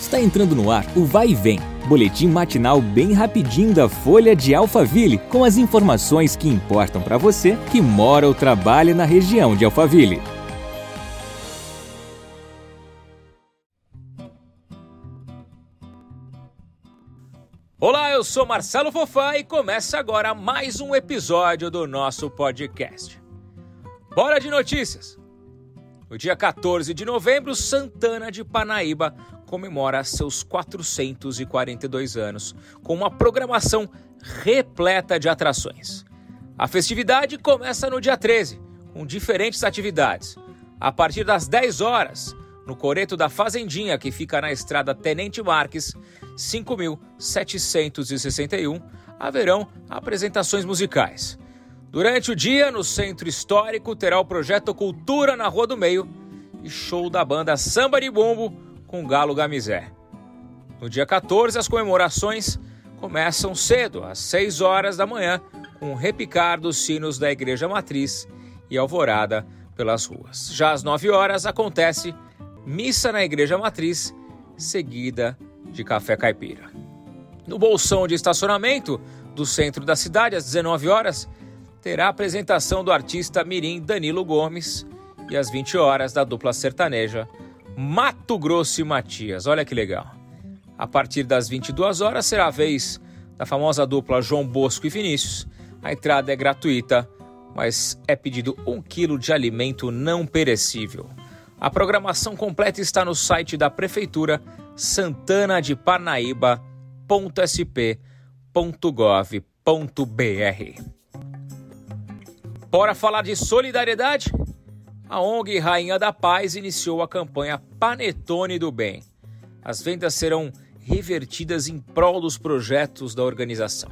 Está entrando no ar o Vai e Vem, boletim matinal bem rapidinho da Folha de Alphaville, com as informações que importam para você que mora ou trabalha na região de Alphaville. Olá, eu sou Marcelo Fofá e começa agora mais um episódio do nosso podcast. Bora de notícias! No dia 14 de novembro, Santana de Panaíba comemora seus 442 anos com uma programação repleta de atrações. A festividade começa no dia 13, com diferentes atividades. A partir das 10 horas, no Coreto da Fazendinha, que fica na estrada Tenente Marques, 5761, haverão apresentações musicais. Durante o dia, no Centro Histórico, terá o projeto Cultura na Rua do Meio e show da banda Samba de Bombo com Galo Gamizé. No dia 14, as comemorações começam cedo, às 6 horas da manhã, com o repicar dos sinos da Igreja Matriz e alvorada pelas ruas. Já às 9 horas acontece missa na Igreja Matriz, seguida de café caipira. No bolsão de estacionamento do centro da cidade, às 19 horas, terá a apresentação do artista Mirim Danilo Gomes e às 20 horas da dupla sertaneja Mato Grosso e Matias. Olha que legal. A partir das 22 horas será a vez da famosa dupla João Bosco e Vinícius. A entrada é gratuita, mas é pedido um quilo de alimento não perecível. A programação completa está no site da Prefeitura santana de parnaíba.sp.gov.br. Bora falar de solidariedade? a ONG Rainha da Paz iniciou a campanha Panetone do Bem. As vendas serão revertidas em prol dos projetos da organização.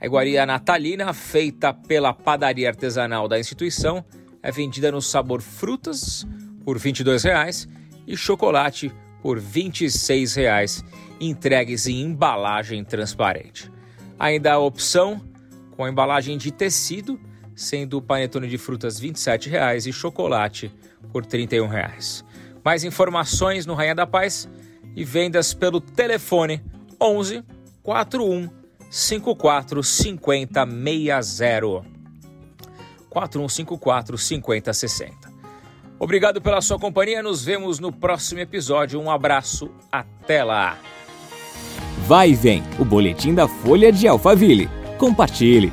A iguaria natalina, feita pela padaria artesanal da instituição, é vendida no sabor frutas por R$ 22,00 e chocolate por R$ 26,00, entregues em embalagem transparente. Ainda a opção com a embalagem de tecido sendo o panetone de frutas R$ 27,00 e chocolate por R$ 31,00. Mais informações no Rainha da Paz e vendas pelo telefone 11 41 54 50 60. 4154 5060. Obrigado pela sua companhia, nos vemos no próximo episódio. Um abraço, até lá. Vai e vem, o boletim da Folha de Alphaville. Compartilhe.